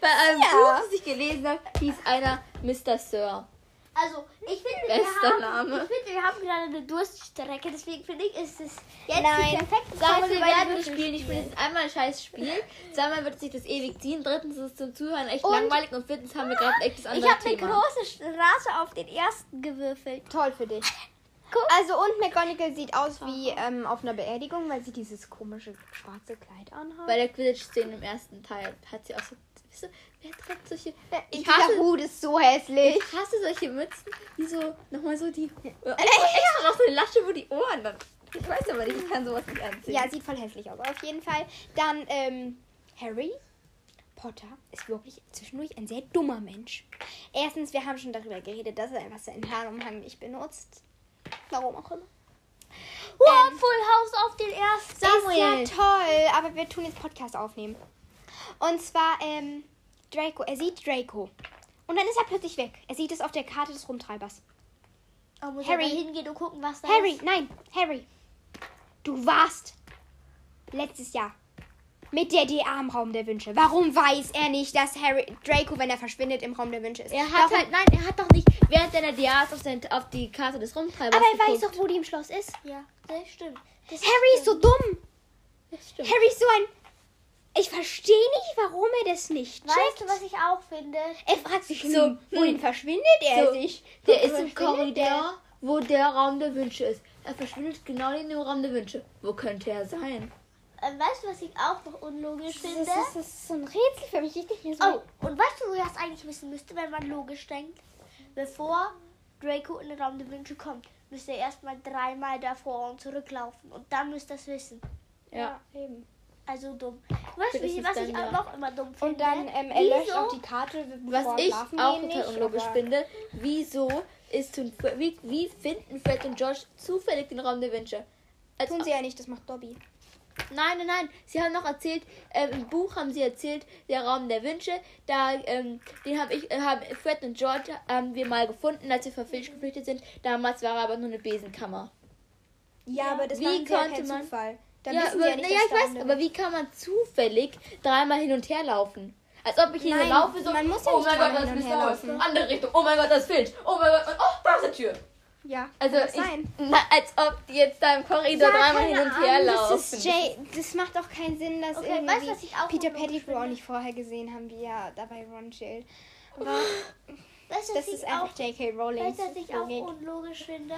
Bei einem Ja. Buch, das ich gelesen habe, hieß einer Mr. Sir. Also, ich finde, wir Bester haben, Name. ich finde, wir haben gerade eine Durststrecke, deswegen finde ich, ist es jetzt Nein. die perfekte Sag mal, Zeit wir werden das Würfel spielen. Ich spiele jetzt einmal ein scheiß Spiel. Zweimal wird sich das ewig ziehen. Drittens ist es zum Zuhören echt Und- langweilig. Und viertens haben wir gerade ein echtes Ich anderes habe eine große Straße auf den ersten gewürfelt. Toll für dich. Also und McGonagall sieht aus wie ähm, auf einer Beerdigung, weil sie dieses komische schwarze Kleid anhat. Bei der Quidditch-Szene im ersten Teil hat sie auch so. Weißt du, wer trägt solche. Ich Dieser hasse, Hut ist so hässlich. ich hasse solche Mützen, die so nochmal so die. Extra, extra noch so eine Lasche, wo die Ohren dann. Ich weiß aber nicht, ich kann sowas nicht anziehen. Ja, sieht voll hässlich aus. Auf jeden Fall. Dann ähm, Harry Potter ist wirklich zwischendurch ein sehr dummer Mensch. Erstens, wir haben schon darüber geredet, dass er einfach seinen Tarnumhang nicht benutzt. Warum auch immer. Wow, Ähm, Full House auf den ersten. Ist ja toll, aber wir tun jetzt Podcast aufnehmen. Und zwar, ähm, Draco, er sieht Draco. Und dann ist er plötzlich weg. Er sieht es auf der Karte des Rumtreibers. Oh, muss Harry. Harry hingehen und gucken, was da Harry, ist. nein, Harry. Du warst letztes Jahr mit der DA im Raum der Wünsche. Warum weiß er nicht, dass Harry Draco, wenn er verschwindet, im Raum der Wünsche ist? Er hat Warum? halt, nein, er hat doch nicht während seiner DAs auf, auf die Karte des Rumtreibers Aber er weiß geguckt. doch, wo die im Schloss ist. Ja, das stimmt. Das Harry ist so dumm. Das stimmt. Harry ist so ein. Ich verstehe nicht, warum er das nicht Weißt checkt. du, was ich auch finde? Er fragt sich So, so, wohin hm. verschwindet er So, sich? Der ist im? Korridor, wo der Raum der Wünsche ist. Er verschwindet genau in dem Raum der Wünsche. Wo könnte er sein? Ähm, weißt du, was ich auch noch unlogisch Das finde? ist, das ist so ein Rätsel für mich. Ich nicht mehr so. Oh, und weißt du, wo das eigentlich wissen müsste, wenn man logisch denkt? Bevor Draco in den Raum der Wünsche kommt, müsste er erstmal dreimal davor und zurücklaufen. Und dann müsste er es wissen. ja, eben. Also dumm. Weißt du, Das was dann ich ja- auch noch immer dumm finde? Und dann, ähm, er löscht Wieso? auch die Karte, bevor Was ich auch total nicht, unlogisch aber- finde, wieso ist Tun- wie, wie finden Fred und George zufällig den Raum der Wünsche? Als Tun sie ja nicht, das macht Dobby. Nein, nein, nein. Sie haben noch erzählt, ähm, im Buch haben sie erzählt, der Raum der Wünsche, da, ähm, den habe ich, äh, haben Fred und George haben wir mal gefunden, als wir vor Filch geflüchtet sind. Damals war er aber nur eine Besenkammer. Ja, aber das sie ja kein man- Zufall. Da ja, aber, ja nicht, naja, dass ich weiß, aber wie kann man zufällig dreimal hin und her laufen? Als ob ich hier Nein, laufe, so, man muss ja oh nicht mein Gott, das ist laufen. Andere Richtung, oh mein Gott, das ist Filch, oh mein Gott, oh, da ist die Tür. Ja, Also, kann das ich, sein. na, als ob die jetzt da im Korridor dreimal hin und her laufen. Das, ist Jay, das macht doch keinen Sinn, dass Okay, irgendwie weißt was ich auch Peter Pettigrew auch nicht vorher gesehen haben, wie er dabei Ron chillt. Aber weißt das ist auch einfach J.K. Rowling. Weißt du, was ich auch unlogisch finde?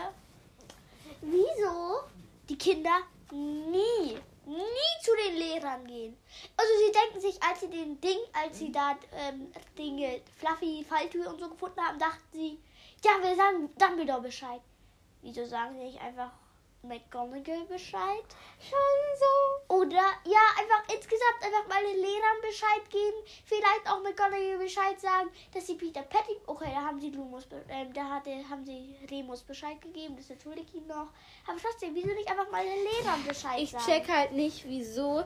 Wieso die Kinder nie, nie zu den Lehrern gehen? Also sie denken sich, als sie den Ding, als sie da ähm, Dinge, Fluffy, Falltür und so gefunden haben, dachten sie, ja, wir sagen Dumbledore Bescheid. Wieso sagen sie nicht einfach McGonagall Bescheid? Schon so. Oder ja, einfach insgesamt einfach mal den Lehrern Bescheid geben. Vielleicht auch McGonagall Bescheid sagen, dass sie Peter Pettigrew. Okay, da haben sie Lumus, ähm, da hatte, haben sie Remus Bescheid gegeben. Das entschuldige ich ihn noch. Aber trotzdem, wieso nicht einfach mal den Lehrern Bescheid Ich sagen? check halt nicht, wieso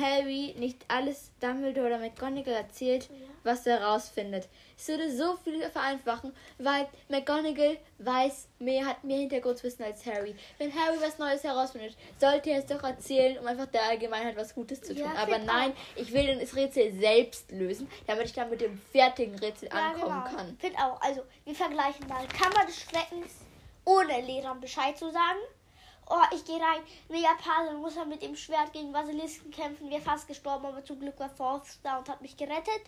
Harry nicht alles Dumbledore oder McGonagall erzählt, was er rausfindet. Es würde so viel vereinfachen, weil McGonagall weiß mehr, hat mehr Hintergrundwissen als Harry. Wenn Harry was Neues herausfindet, sollte er es doch erzählen, um einfach der Allgemeinheit was Gutes zu tun. Ja, Aber nein, ich will das Rätsel selbst lösen, damit ich dann mit dem fertigen Rätsel Ja, ankommen genau. kann. Find auch. Also, wir vergleichen mal. Kammer des Schreckens, ohne Lehrern Bescheid zu sagen. Oh, ich gehe rein. Mega Puzzle, muss er mit dem Schwert gegen Basilisken kämpfen. Wäre fast gestorben, aber zum Glück war da und hat mich gerettet.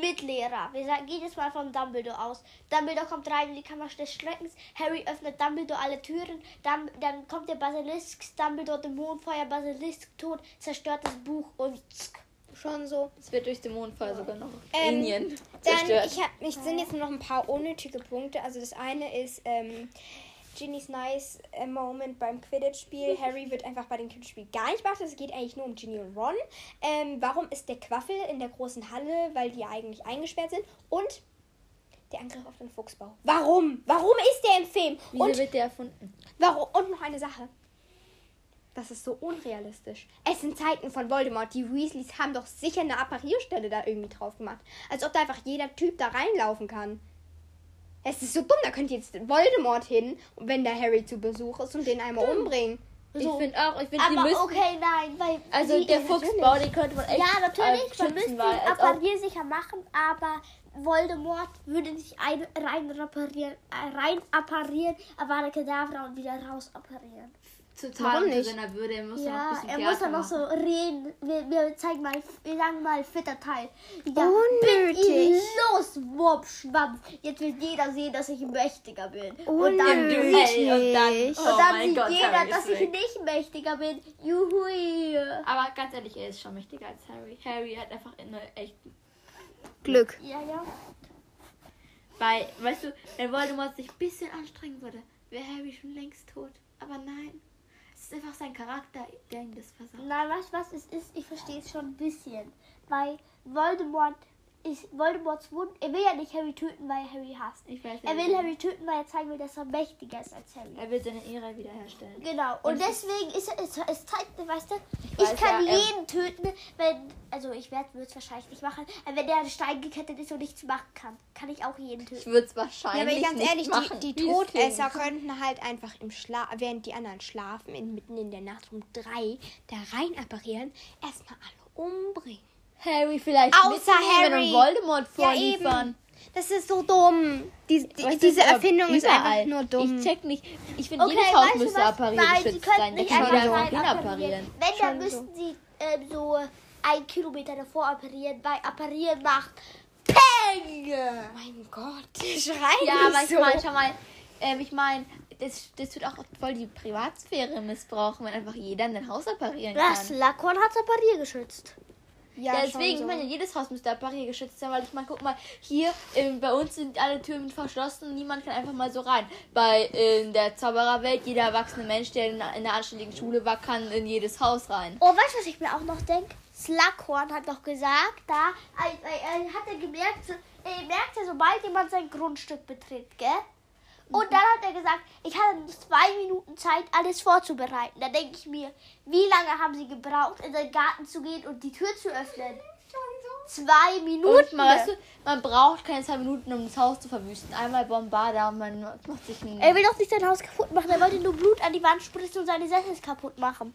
Mit Lehrer. Wir sagen, gehen jetzt mal von Dumbledore aus. Dumbledore kommt rein in die Kammer des Schreckens. Harry öffnet Dumbledore alle Türen. Dann, dann kommt der Basilisk. Dumbledore Dämonenfeuer, Basilisk tot, zerstört das Buch und Schon so. Es wird durch Dämonenfall sogar noch Ähm, Indien Dann, zerstört. ich hab, ich sind jetzt nur noch ein paar unnötige Punkte. Also das eine ist ähm, Ginny's nice äh, Moment beim Quidditch-Spiel. Harry wird einfach bei dem Quidditch-Spiel gar nicht beachtet. Es geht eigentlich nur um Ginny und Ron. Ähm, warum ist der Quaffel in der großen Halle? Weil die ja eigentlich eingesperrt sind. Und der Angriff auf den Fuchsbau. Warum? Warum ist der im Film? Wieso Und wird der erfunden? Warum? Und noch eine Sache. Das ist so unrealistisch. Es sind Zeiten von Voldemort. Die Weasleys haben doch sicher eine Apparierstelle da irgendwie drauf gemacht. Als ob da einfach jeder Typ da reinlaufen kann. Es ist so dumm, da könnte jetzt Voldemort hin, wenn der Harry zu Besuch ist und den einmal umbringen. Ich So. finde auch, ich finde, die Aber müssen. okay, nein, weil Also sie- der Fuchsbau, den könnte man echt Ja, natürlich, als man müsste ihn ob, appariersicher machen, aber Voldemort würde nicht ein, rein reparieren, äh, rein apparieren, Avada Kedavra und wieder raus apparieren. Total Warum nicht? seiner Würde. Er muss noch ein Ja, bisschen er muss dann noch so reden. Wir, wir zeigen mal, wir sagen mal fitter Teil. Ja, Unnötig. bin ihn los, Wupp, Schwamm. Jetzt will jeder sehen, dass ich mächtiger bin. Und dann, Unnötig. Und dann, Und oh und dann sieht Gott, jeder, dass ich nicht mächtiger bin. Juhui. Aber ganz ehrlich, er ist schon mächtiger als Harry. Harry hat einfach eine echt. Glück. Ja, ja. Weil, weißt du, wenn Voldemort sich ein bisschen anstrengen würde, wäre Harry schon längst tot. Aber nein. Ist einfach sein Charakter, der ihm das versagt. Nein, weißt du was es ist? Ich verstehe es schon ein bisschen. weil Voldemort ist Voldemorts Wunsch. Er will ja nicht Harry töten, weil er Harry hasst. Ich weiß Er nicht. will Harry töten, weil er zeigen will, dass er mächtiger ist als Harry. Er will seine Ehre wiederherstellen. Genau. Und, Und deswegen ist er, es, es zeigt, weißt du, ich, weiß, kann ja, jeden töten, wenn, also ich werde es wahrscheinlich nicht machen, aber wenn der an Stein gekettet ist und nichts machen kann, kann ich auch jeden Ich töten. würde es Ja, wahrscheinlich aber ganz nicht ehrlich, machen. die, die Todesser könnten halt einfach im Schlaf, während die anderen schlafen, in, mitten in der Nacht um drei, da rein apparieren, erstmal alle umbringen. Harry vielleicht Außer mitnehmen Harry. und Voldemort Ja, vorliefern. eben. Das ist so dumm. Die, die, diese ist Erfindung ist einfach nur dumm. Ich check nicht. Ich finde, Okay, jedes Haus müsste appariert geschützt sein. Da nicht kann rein hin apparieren. Wenn, dann müssten sie ähm, so ein Kilometer davor apparieren, weil apparieren macht Peng! mein Gott, die schreien Ja, aber ich so. meine, schau mal, ähm, ich meine, das, das wird auch voll die Privatsphäre missbrauchen, wenn einfach jeder in dein Haus apparieren kann. Das Lakorn hat Apparier geschützt. Ja, deswegen, so. ich meine, jedes Haus müsste apparier geschützt sein, weil ich meine, guck mal, hier ähm, bei uns sind alle Türen verschlossen, niemand kann einfach mal so rein. Bei in der Zaubererwelt, jeder erwachsene Mensch, der in, in einer anständigen Schule war, kann in jedes Haus rein. Oh, weißt du, was ich mir auch noch denke? Slughorn hat doch gesagt, da äh, äh, hat er gemerkt, so, er merkt ja, sobald jemand sein Grundstück betritt, gell? Und dann hat er gesagt, ich hatte nur zwei Minuten Zeit, alles vorzubereiten. Da denke ich mir, wie lange haben sie gebraucht, in den Garten zu gehen und die Tür zu öffnen? Zwei Minuten. Man, weißt du, man braucht keine zwei Minuten, um das Haus zu verwüsten. Einmal Bombarda und man macht sich ein... er will doch nicht sein Haus kaputt machen, er wollte nur Blut an die Wand spritzen und seine Sessel kaputt machen.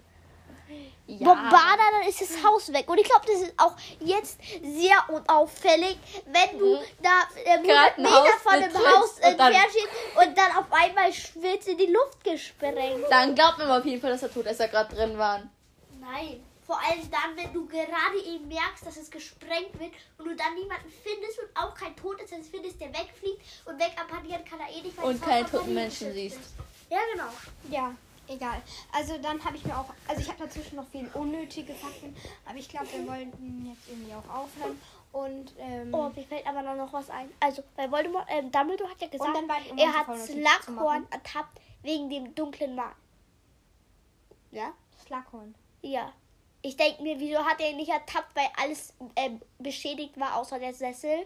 Ja, Bombarda, dann ist das Haus weg. Und ich glaube, das ist auch jetzt sehr unauffällig, wenn du da ähm, 100 Gerade ein Meter Haus von dem Haus und dann- entfernt stehst und dann auf einmal wird in die Luft gesprengt. Dann glaubt man auf jeden Fall, dass der Todesser gerade drin waren. Nein. Vor allem dann, wenn du gerade eben merkst, dass es gesprengt wird und du dann niemanden findest und auch kein Todes findest, der wegfliegt und wegapparieren kann er eh nicht, weil Und keine toten Menschen siehst. Ja, genau. Ja, egal. Also dann habe ich mir auch, also ich habe dazwischen noch viel unnötige Fakten, aber ich glaube, wir wollten jetzt irgendwie auch aufhören. Und, ähm, Oh, mir fällt aber noch was ein. Also, bei Voldemort, ähm, Dumbledore hat ja gesagt, er hat Slughorn ertappt wegen dem dunklen Mann. Ja? Slughorn. Ja. Ich denke mir, wieso hat er ihn nicht ertappt, weil alles ähm, beschädigt war, außer der Sessel?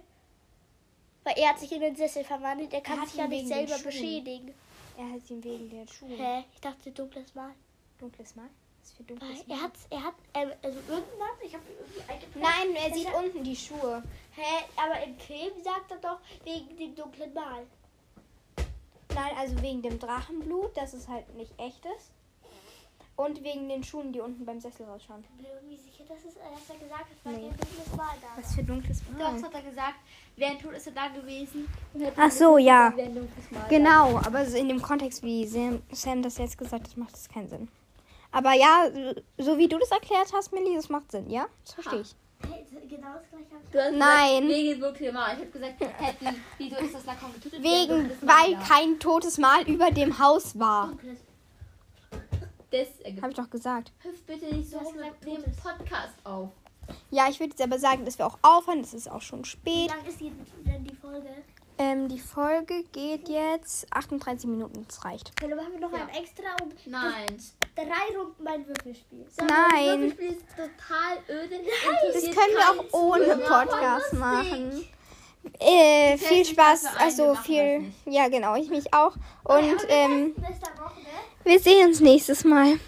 Weil er hat sich in den Sessel verwandelt, er kann hat sich ja nicht selber beschädigen. Er hat ihn wegen der Schuhe. Hä? Ich dachte, dunkles Mal. Dunkles Mal? Was für dunkles Mal? er hat, er hat, ähm, also irgendwann, ich habe irgendwie eingeplant. Nein, er sieht unten die Schuhe. Hä? Aber im Film sagt er doch, wegen dem dunklen Mal. Nein, also wegen dem Drachenblut, dass es halt nicht echt ist. Und wegen den Schuhen, die unten beim Sessel rausschauen. Ich bin irgendwie sicher, dass, es, dass er gesagt hat, weil Nee. er dunkles Mal da. Was für dunkles Doch, das hat er gesagt. Während tot ist er da gewesen. Und hat Ach so, ja. Mal da. Genau, aber in dem Kontext, wie Sam, Sam das jetzt gesagt hat, macht das keinen Sinn. Aber ja, so wie du das erklärt hast, Millie, das macht Sinn, ja? Das verstehe ich. Hey, genau das gleiche habe ich Du hast Nein. Gesagt, wegen dunkles Mal. Ich habe gesagt, hätten Slughorn getötet. wäre Wegen, Mal weil kein totes Mal über dem Haus war. dunkles. Das ergibt. Habe ich doch gesagt. Hüpf bitte nicht so rum dem totes. Podcast auf. Ja, ich würde jetzt aber sagen, dass wir auch aufhören. Es ist auch schon Wie spät. lang ist die, denn die Folge? Ähm, die Folge geht jetzt 38 Minuten. Das reicht. Hallo, haben wir noch Ja. ein extra um Nein. drei Runden mein Würfelspiel. So, Nein. Das Spiel ist total öde. Das können wir auch ohne Podcast machen. Äh, viel Spaß. Also viel. Ja, genau. Ich mich auch. Und ähm, ne? wir sehen uns nächstes Mal.